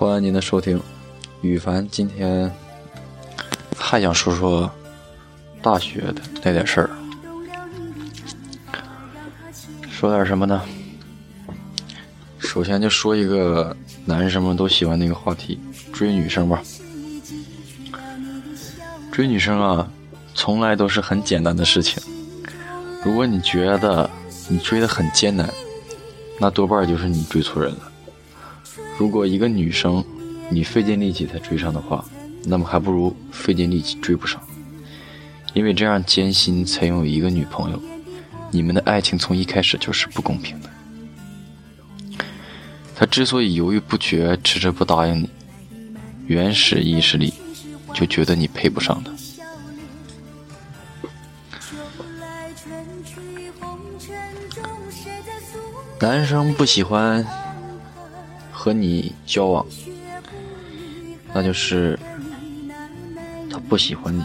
欢迎您的收听。羽凡今天还想说说大学的那点事儿，说点什么呢？首先就说一个男生们都喜欢的一个话题，追女生吧。追女生啊，从来都是很简单的事情。如果你觉得你追的很艰难，那多半就是你追错人了。如果一个女生你费尽力气才追上的话，那么还不如费尽力气追不上，因为这样艰辛才拥有一个女朋友。你们的爱情从一开始就是不公平的。他之所以犹豫不决、迟迟不答应你，原始意识里就觉得你配不上他。男生不喜欢和你交往，那就是他不喜欢你。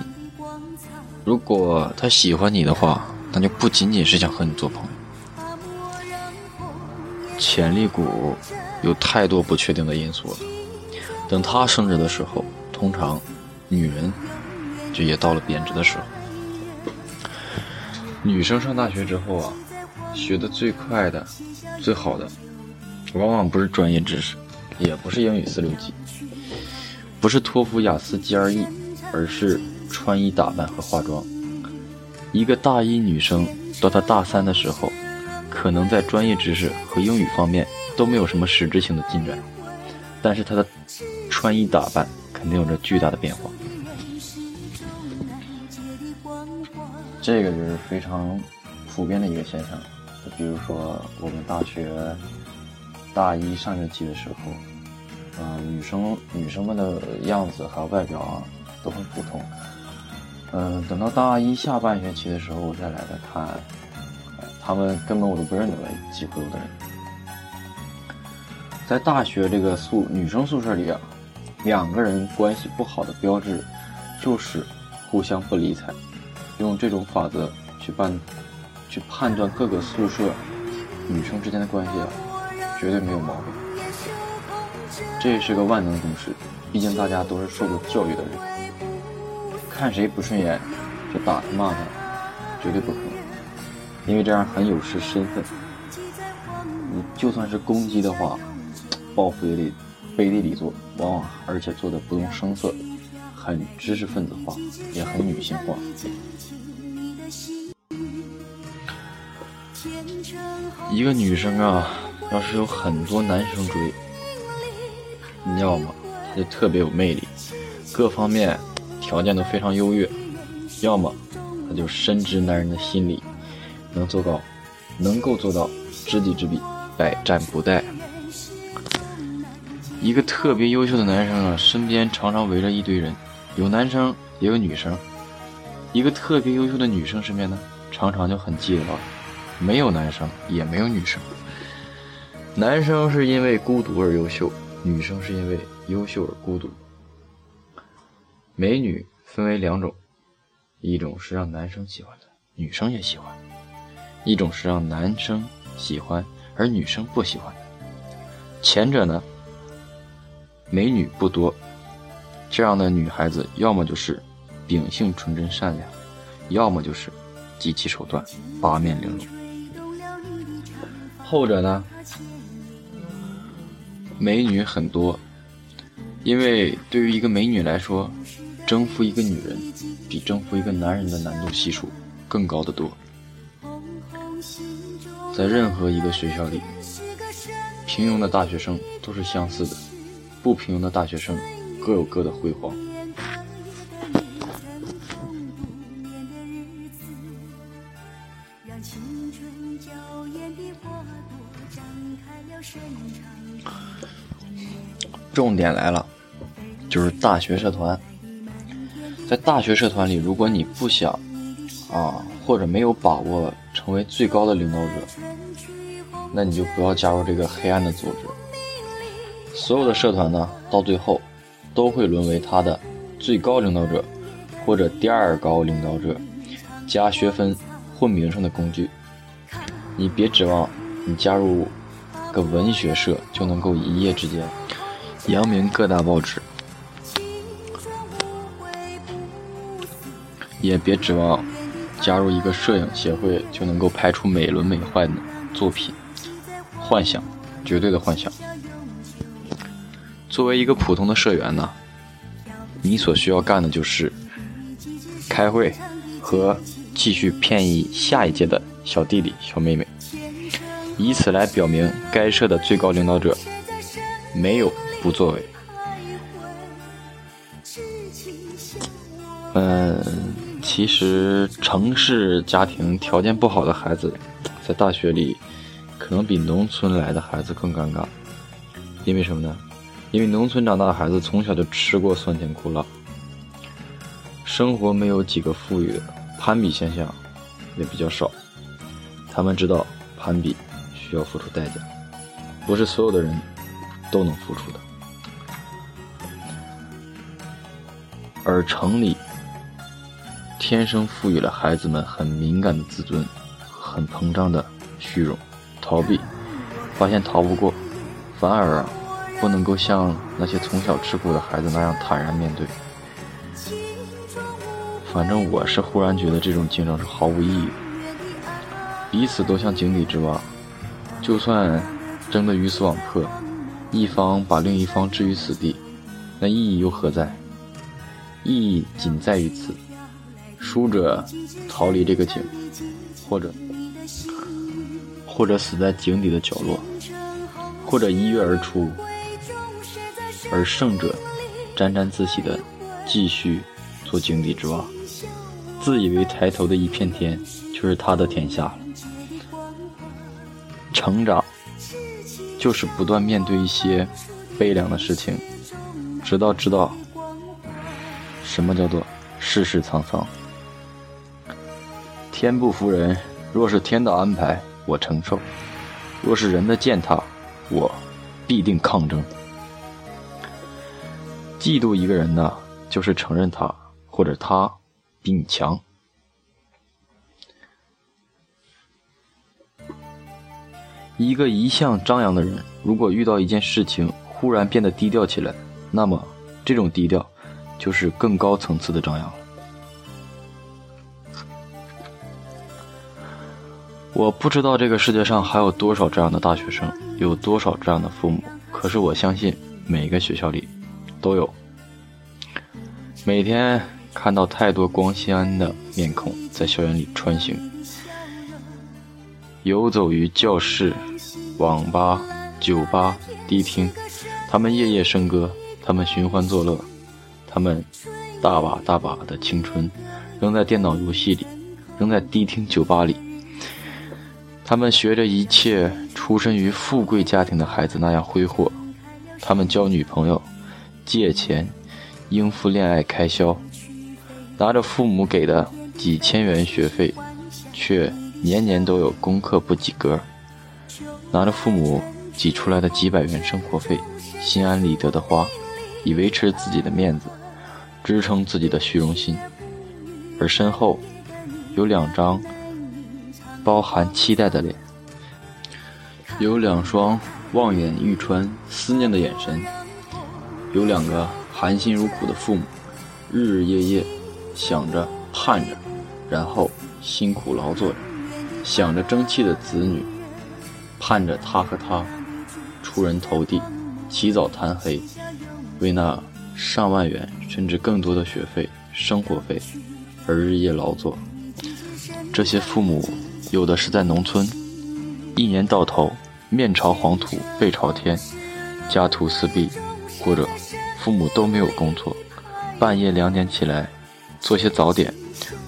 如果他喜欢你的话，那就不仅仅是想和你做朋友。潜力股有太多不确定的因素了。等他升值的时候，通常女人就也到了贬值的时候。女生上大学之后啊，学的最快的。最好的，往往不是专业知识，也不是英语四六级，不是托福、雅思、GRE，而是穿衣打扮和化妆。一个大一女生到她大三的时候，可能在专业知识和英语方面都没有什么实质性的进展，但是她的穿衣打扮肯定有着巨大的变化。这个就是非常普遍的一个现象。就比如说，我们大学大一上学期的时候，嗯，女生女生们的样子还有外表啊都很普通。嗯，等到大一下半学期的时候，我再来再看，他们根本我都不认得了，几乎有的人。在大学这个宿女生宿舍里啊，两个人关系不好的标志就是互相不理睬，用这种法则去办。去判断各个宿舍女生之间的关系啊，绝对没有毛病。这也是个万能公式，毕竟大家都是受过教育的人，看谁不顺眼就打他骂他，绝对不可能，因为这样很有失身份。你就算是攻击的话，报复也得背地里做，往往而且做的不动声色，很知识分子化，也很女性化。一个女生啊，要是有很多男生追，要么他就特别有魅力，各方面条件都非常优越；要么他就深知男人的心理，能做到，能够做到知己知彼，百战不殆。一个特别优秀的男生啊，身边常常围着一堆人，有男生也有女生；一个特别优秀的女生身边呢，常常就很寂寥。没有男生，也没有女生。男生是因为孤独而优秀，女生是因为优秀而孤独。美女分为两种，一种是让男生喜欢的，女生也喜欢；一种是让男生喜欢而女生不喜欢的。前者呢，美女不多，这样的女孩子要么就是秉性纯真善良，要么就是极其手段，八面玲珑。后者呢，美女很多，因为对于一个美女来说，征服一个女人比征服一个男人的难度系数更高的多。在任何一个学校里，平庸的大学生都是相似的，不平庸的大学生各有各的辉煌。重点来了，就是大学社团。在大学社团里，如果你不想啊，或者没有把握成为最高的领导者，那你就不要加入这个黑暗的组织。所有的社团呢，到最后都会沦为他的最高领导者或者第二高领导者加学分混名声的工具。你别指望你加入个文学社就能够一夜之间。扬名各大报纸，也别指望加入一个摄影协会就能够拍出美轮美奂的作品，幻想，绝对的幻想。作为一个普通的社员呢，你所需要干的就是开会和继续骗一下一届的小弟弟小妹妹，以此来表明该社的最高领导者没有。不作为。嗯，其实城市家庭条件不好的孩子，在大学里可能比农村来的孩子更尴尬，因为什么呢？因为农村长大的孩子从小就吃过酸甜苦辣，生活没有几个富裕，攀比现象也比较少，他们知道攀比需要付出代价，不是所有的人都能付出的。而城里天生赋予了孩子们很敏感的自尊，很膨胀的虚荣，逃避，发现逃不过，反而，不能够像那些从小吃苦的孩子那样坦然面对。反正我是忽然觉得这种竞争是毫无意义，彼此都像井底之蛙，就算争得鱼死网破，一方把另一方置于死地，那意义又何在？意义仅在于此：输者逃离这个井，或者或者死在井底的角落，或者一跃而出；而胜者沾沾自喜的继续做井底之蛙，自以为抬头的一片天就是他的天下了。成长就是不断面对一些悲凉的事情，直到知道。什么叫做世事沧桑？天不服人，若是天的安排，我承受；若是人的践踏，我必定抗争。嫉妒一个人呢，就是承认他或者他比你强。一个一向张扬的人，如果遇到一件事情忽然变得低调起来，那么这种低调。就是更高层次的张扬了。我不知道这个世界上还有多少这样的大学生，有多少这样的父母。可是我相信每一个学校里都有。每天看到太多光鲜的面孔在校园里穿行，游走于教室、网吧、酒吧、迪厅，他们夜夜笙歌，他们寻欢作乐。他们大把大把的青春扔在电脑游戏里，扔在迪厅酒吧里。他们学着一切出身于富贵家庭的孩子那样挥霍。他们交女朋友，借钱应付恋爱开销，拿着父母给的几千元学费，却年年都有功课不及格；拿着父母挤出来的几百元生活费，心安理得的花，以维持自己的面子。支撑自己的虚荣心，而身后有两张包含期待的脸，有两双望眼欲穿、思念的眼神，有两个含辛茹苦的父母，日日夜夜想着、盼着，然后辛苦劳作着，想着争气的子女，盼着他和他出人头地，起早贪黑，为那。上万元甚至更多的学费、生活费，而日夜劳作。这些父母有的是在农村，一年到头面朝黄土背朝天，家徒四壁；或者父母都没有工作，半夜两点起来做些早点，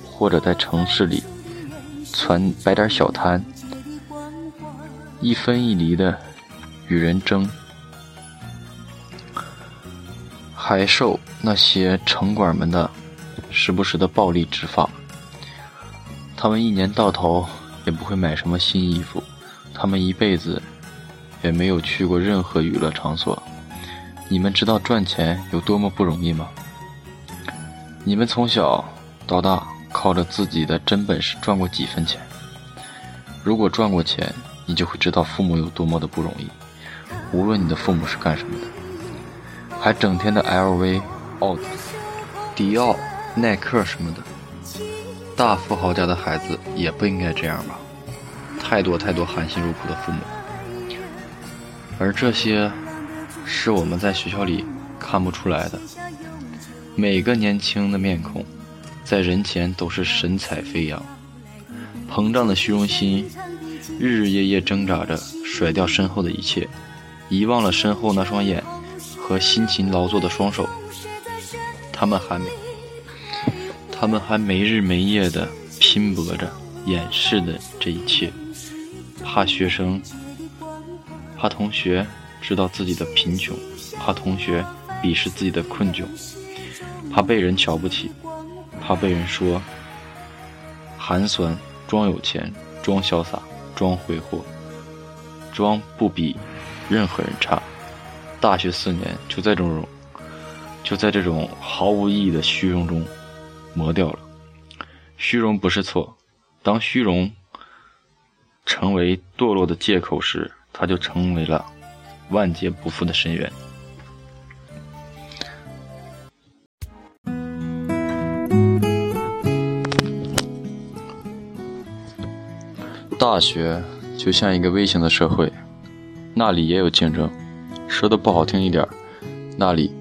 或者在城市里攒摆点小摊，一分一厘的与人争。还受那些城管们的时不时的暴力执法。他们一年到头也不会买什么新衣服，他们一辈子也没有去过任何娱乐场所。你们知道赚钱有多么不容易吗？你们从小到大靠着自己的真本事赚过几分钱？如果赚过钱，你就会知道父母有多么的不容易。无论你的父母是干什么的。还整天的 LV、奥迪、迪奥、耐克什么的。大富豪家的孩子也不应该这样吧？太多太多含辛茹苦的父母，而这些是我们在学校里看不出来的。每个年轻的面孔，在人前都是神采飞扬，膨胀的虚荣心，日日夜夜挣扎着甩掉身后的一切，遗忘了身后那双眼和辛勤劳作的双手。他们还，他们还没日没夜的拼搏着，掩饰的这一切，怕学生，怕同学知道自己的贫穷，怕同学鄙视自己的困窘。怕被人瞧不起，怕被人说寒酸，装有钱，装潇洒，装挥霍，装不比任何人差。大学四年就在这种，就在这种毫无意义的虚荣中磨掉了。虚荣不是错，当虚荣成为堕落的借口时，它就成为了万劫不复的深渊。大学就像一个微型的社会，那里也有竞争，说的不好听一点，那里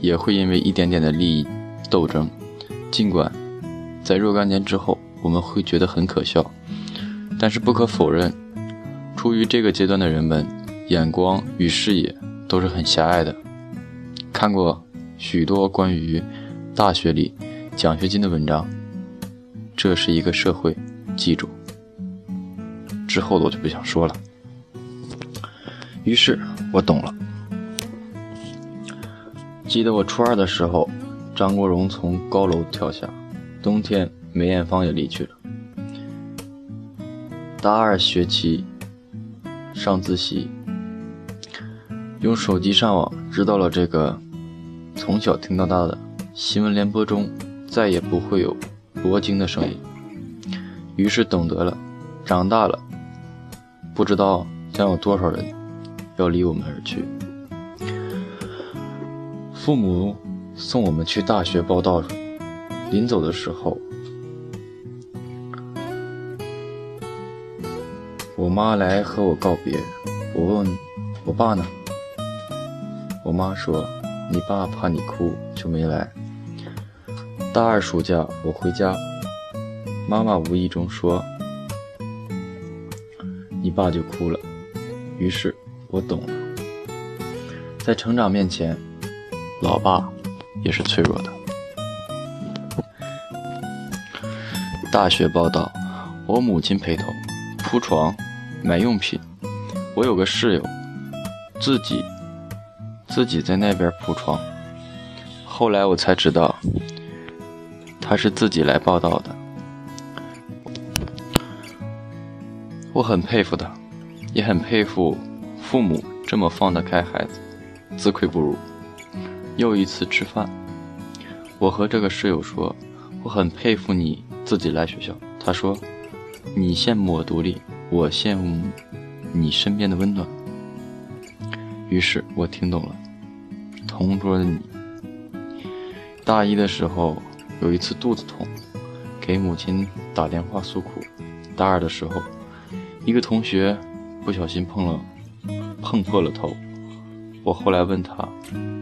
也会因为一点点的利益斗争。尽管在若干年之后我们会觉得很可笑，但是不可否认，处于这个阶段的人们眼光与视野都是很狭隘的。看过许多关于大学里奖学金的文章，这是一个社会，记住。之后的我就不想说了。于是我懂了。记得我初二的时候，张国荣从高楼跳下，冬天梅艳芳也离去了。大二学期上自习，用手机上网，知道了这个从小听到大的新闻联播中再也不会有罗京的声音。于是懂得了，长大了。不知道将有多少人要离我们而去。父母送我们去大学报道，临走的时候，我妈来和我告别。我问我爸呢？我妈说：“你爸怕你哭，就没来。”大二暑假我回家，妈妈无意中说。你爸就哭了，于是我懂了，在成长面前，老爸也是脆弱的。大学报道，我母亲陪同，铺床，买用品。我有个室友，自己自己在那边铺床。后来我才知道，他是自己来报道的。我很佩服他，也很佩服父母这么放得开孩子，自愧不如。又一次吃饭，我和这个室友说：“我很佩服你自己来学校。”他说：“你羡慕我独立，我羡慕你身边的温暖。”于是我听懂了，同桌的你。大一的时候有一次肚子痛，给母亲打电话诉苦。大二的时候。一个同学不小心碰了，碰破了头。我后来问他：“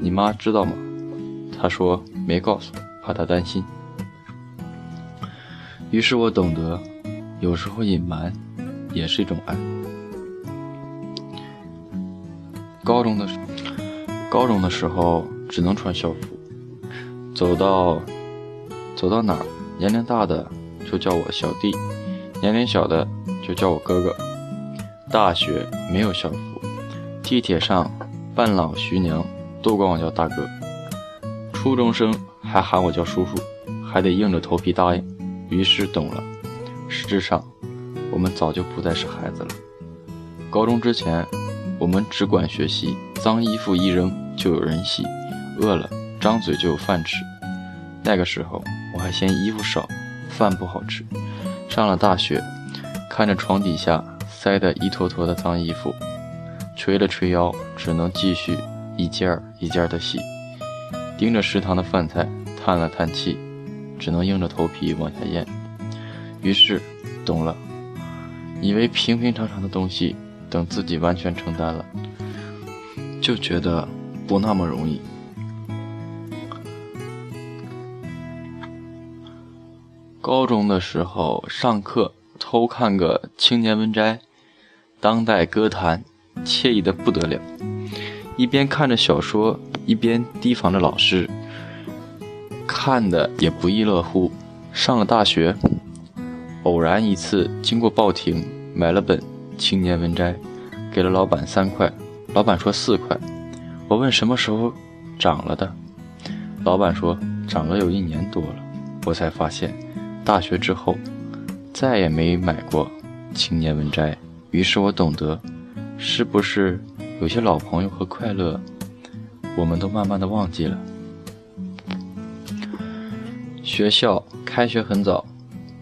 你妈知道吗？”他说：“没告诉，怕她担心。”于是我懂得，有时候隐瞒也是一种爱。高中的时，高中的时候只能穿校服，走到走到哪儿，年龄大的就叫我小弟，年龄小的。就叫我哥哥。大学没有校服，地铁上半老徐娘都管我叫大哥。初中生还喊我叫叔叔，还得硬着头皮答应。于是懂了，实质上我们早就不再是孩子了。高中之前，我们只管学习，脏衣服一扔就有人洗，饿了张嘴就有饭吃。那个时候我还嫌衣服少，饭不好吃。上了大学。看着床底下塞得一坨坨的脏衣服，捶了捶腰，只能继续一件儿一件儿的洗。盯着食堂的饭菜，叹了叹气，只能硬着头皮往下咽。于是懂了，以为平平常常的东西，等自己完全承担了，就觉得不那么容易。高中的时候上课偷看个《青年文摘》，当代歌坛，惬意的不得了。一边看着小说，一边提防着老师，看的也不亦乐乎。上了大学。偶然一次经过报亭，买了本《青年文摘》，给了老板三块，老板说四块。我问什么时候涨了的，老板说涨了有一年多了。我才发现，大学之后再也没买过《青年文摘》。于是我懂得，是不是有些老朋友和快乐，我们都慢慢的忘记了。学校开学很早。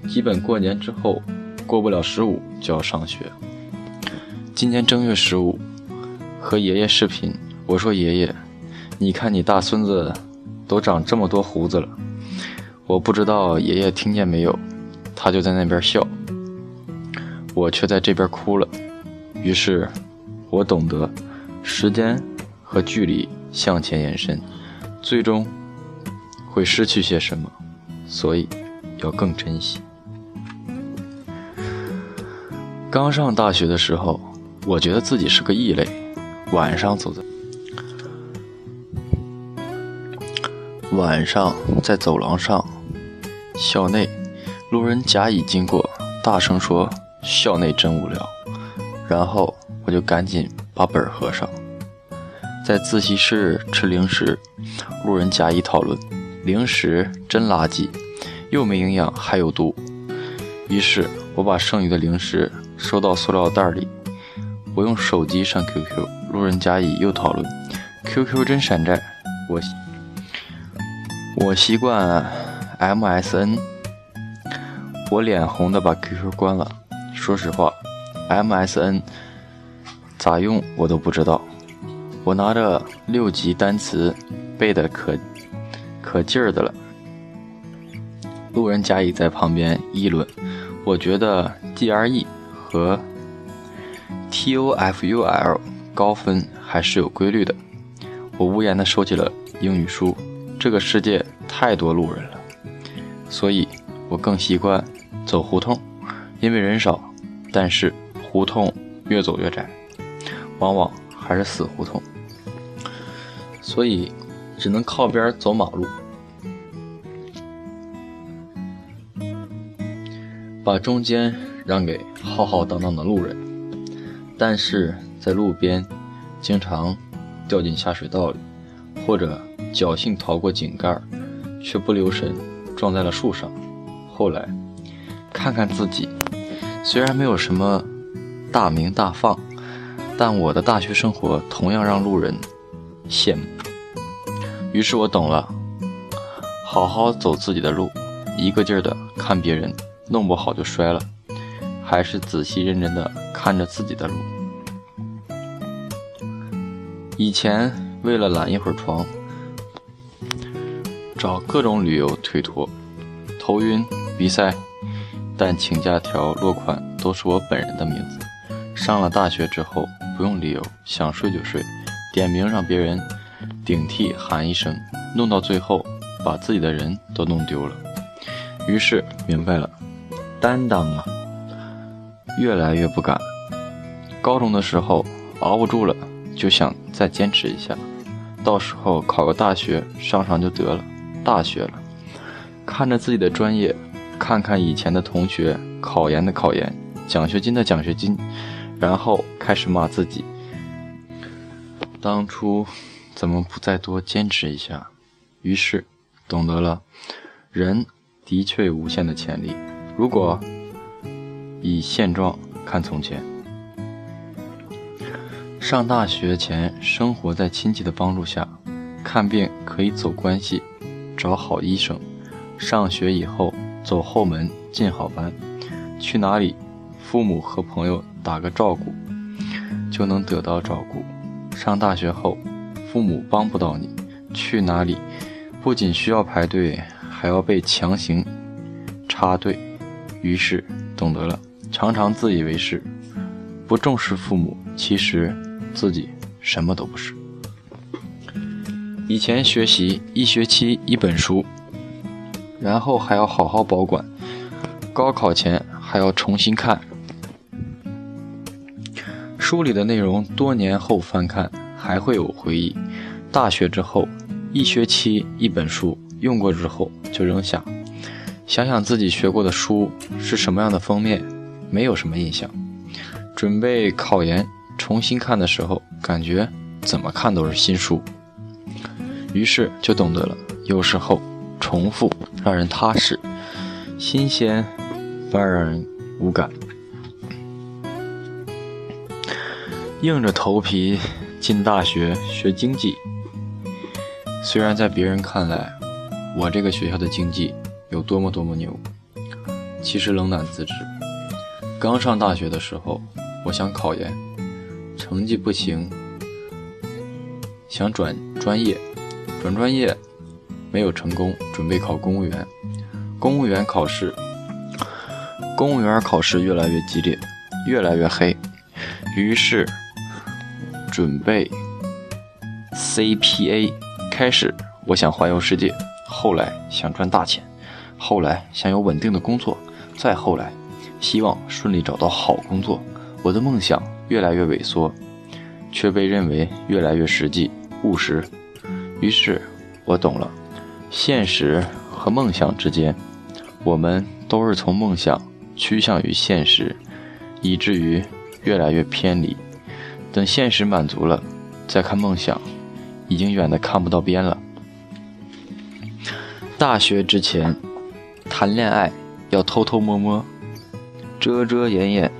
基本过年之后，过不了十五就要上学。今年正月十五，和爷爷视频，我说爷爷，你看你大孙子都长这么多胡子了。我不知道爷爷听见没有，他就在那边笑，我却在这边哭了。于是，我懂得，时间和距离向前延伸，最终会失去些什么，所以要更珍惜。刚上大学的时候，我觉得自己是个异类。晚上走在晚上在走廊上，校内路人甲乙经过，大声说：“校内真无聊。”然后我就赶紧把本合上。在自习室吃零食，路人甲乙讨论：“零食真垃圾，又没营养还有毒。”于是我把剩余的零食。收到塑料袋里，我用手机上 QQ，路人甲乙又讨论，QQ 真山寨，我我习惯 MSN，我脸红的把 QQ 关了。说实话，MSN 咋用我都不知道。我拿着六级单词背的可可劲儿的了，路人甲乙在旁边议论，我觉得 GRE。和 TOFUL 高分还是有规律的。我无言的收起了英语书。这个世界太多路人了，所以我更习惯走胡同，因为人少。但是胡同越走越窄，往往还是死胡同，所以只能靠边走马路，把中间。让给浩浩荡荡的路人，但是在路边，经常掉进下水道里，或者侥幸逃过井盖，却不留神撞在了树上。后来看看自己，虽然没有什么大名大放，但我的大学生活同样让路人羡慕。于是我懂了，好好走自己的路，一个劲儿的看别人，弄不好就摔了。还是仔细认真的看着自己的路。以前为了懒一会儿床，找各种理由推脱，头晕、鼻塞，但请假条落款都是我本人的名字。上了大学之后，不用理由，想睡就睡，点名让别人顶替喊一声，弄到最后把自己的人都弄丢了。于是明白了，担当啊！越来越不敢。高中的时候熬不住了，就想再坚持一下，到时候考个大学上上就得了。大学了，看着自己的专业，看看以前的同学，考研的考研，奖学金的奖学金，然后开始骂自己：当初怎么不再多坚持一下？于是懂得了，人的确有无限的潜力。如果以现状看从前，上大学前生活在亲戚的帮助下，看病可以走关系，找好医生；上学以后走后门进好班，去哪里父母和朋友打个照顾，就能得到照顾；上大学后父母帮不到你，去哪里不仅需要排队，还要被强行插队，于是懂得了，常常自以为是，不重视父母，其实自己什么都不是。以前学习一学期一本书，然后还要好好保管，高考前还要重新看书里的内容，多年后翻看还会有回忆。大学之后，一学期一本书，用过之后就扔下，想想自己学过的书是什么样的封面，没有什么印象。准备考研重新看的时候，感觉怎么看都是新书。于是就懂得了，有时候重复让人踏实，新鲜反而让人无感。硬着头皮进大学学经济，虽然在别人看来，我这个学校的经济有多么多么牛，其实冷暖自知。刚上大学的时候，我想考研，成绩不行，想转专业。转专业没有成功，准备考公务员。公务员考试，公务员考试越来越激烈，越来越黑。于是准备 CPA。开始我想环游世界，后来想赚大钱，后来想有稳定的工作，再后来希望顺利找到好工作。我的梦想越来越萎缩，却被认为越来越实际务实。于是，我懂了，现实和梦想之间，我们都是从梦想趋向于现实，以至于越来越偏离。等现实满足了，再看梦想，已经远的看不到边了。大学之前，谈恋爱要偷偷摸摸，遮遮掩掩，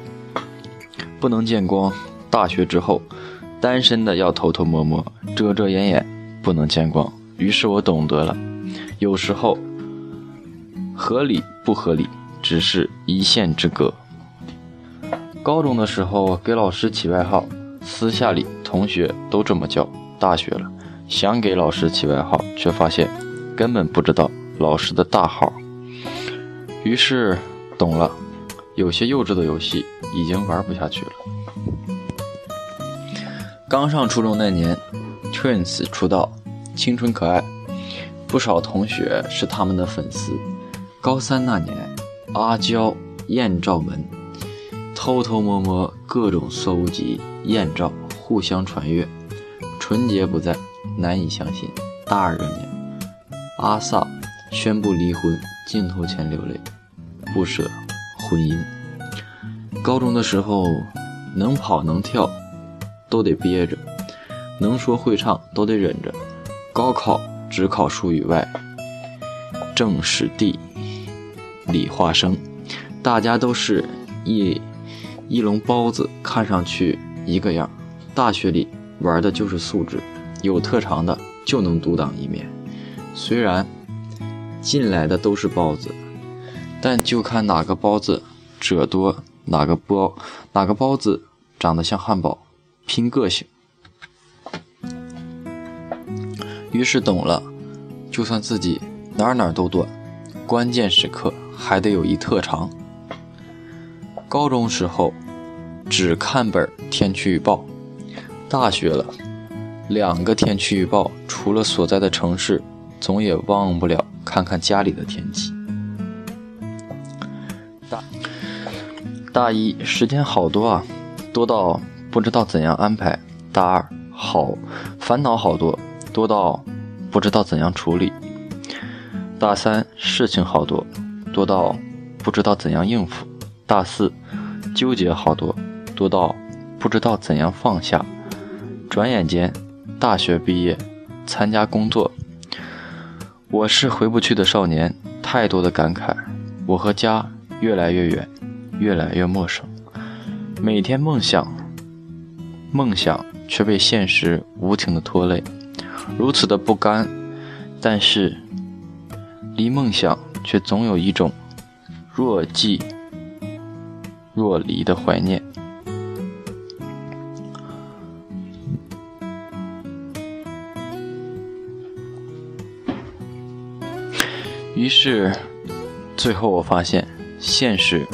不能见光；大学之后，单身的要偷偷摸摸，遮遮掩掩。不能见光，于是我懂得了，有时候合理不合理只是一线之隔。高中的时候给老师起外号，私下里同学都这么叫。大学了，想给老师起外号，却发现根本不知道老师的大号。于是懂了，有些幼稚的游戏已经玩不下去了。刚上初中那年。Twins 出道，青春可爱，不少同学是他们的粉丝。高三那年，阿娇艳照门，偷偷摸摸各种搜集艳照，互相传阅，纯洁不在，难以相信。大二这年，阿 sa 宣布离婚，镜头前流泪，不舍婚姻。高中的时候，能跑能跳，都得憋着。能说会唱都得忍着，高考只考数语外，政史地理化生，大家都是一一笼包子，看上去一个样。大学里玩的就是素质，有特长的就能独当一面。虽然进来的都是包子，但就看哪个包子褶多，哪个包哪个包子长得像汉堡，拼个性。于是懂了，就算自己哪哪都短，关键时刻还得有一特长。高中时候只看本天气预报，大学了两个天气预报，除了所在的城市，总也忘不了看看家里的天气。大大一时间好多啊，多到不知道怎样安排。大二好烦恼好多。多到不知道怎样处理。大三事情好多，多到不知道怎样应付。大四纠结好多，多到不知道怎样放下。转眼间，大学毕业，参加工作。我是回不去的少年，太多的感慨。我和家越来越远，越来越陌生。每天梦想，梦想却被现实无情的拖累。如此的不甘，但是离梦想却总有一种若即若离的怀念。于是，最后我发现，现实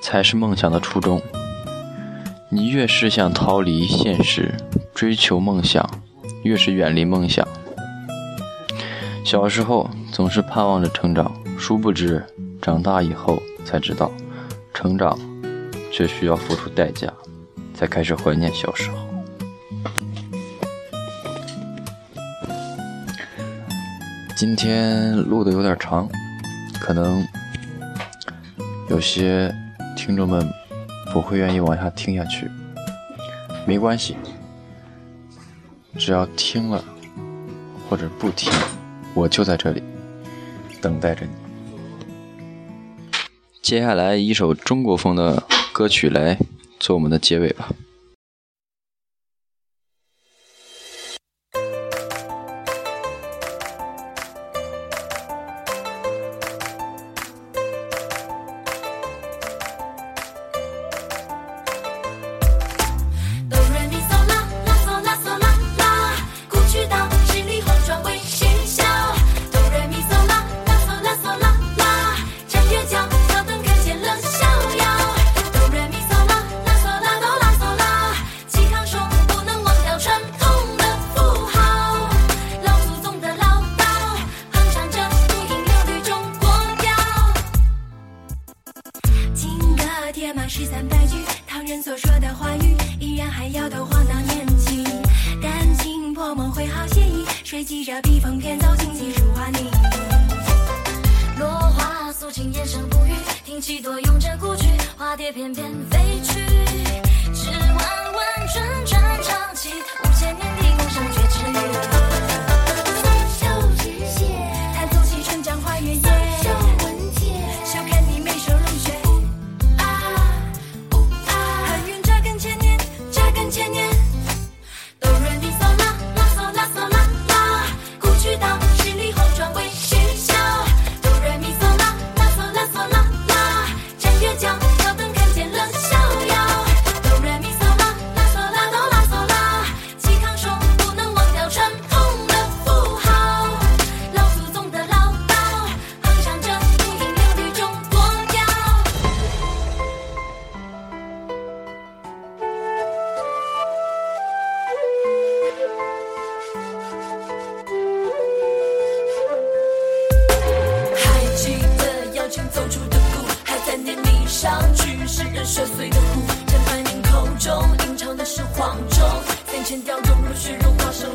才是梦想的初衷。你越是想逃离现实，追求梦想，越是远离梦想。小时候总是盼望着成长，殊不知，长大以后才知道，成长却需要付出代价，才开始怀念小时候。今天录的有点长，可能有些听众们不会愿意往下听下去，没关系，只要听了或者不听，我就在这里等待着你。接下来一首中国风的歌曲来做我们的结尾吧。这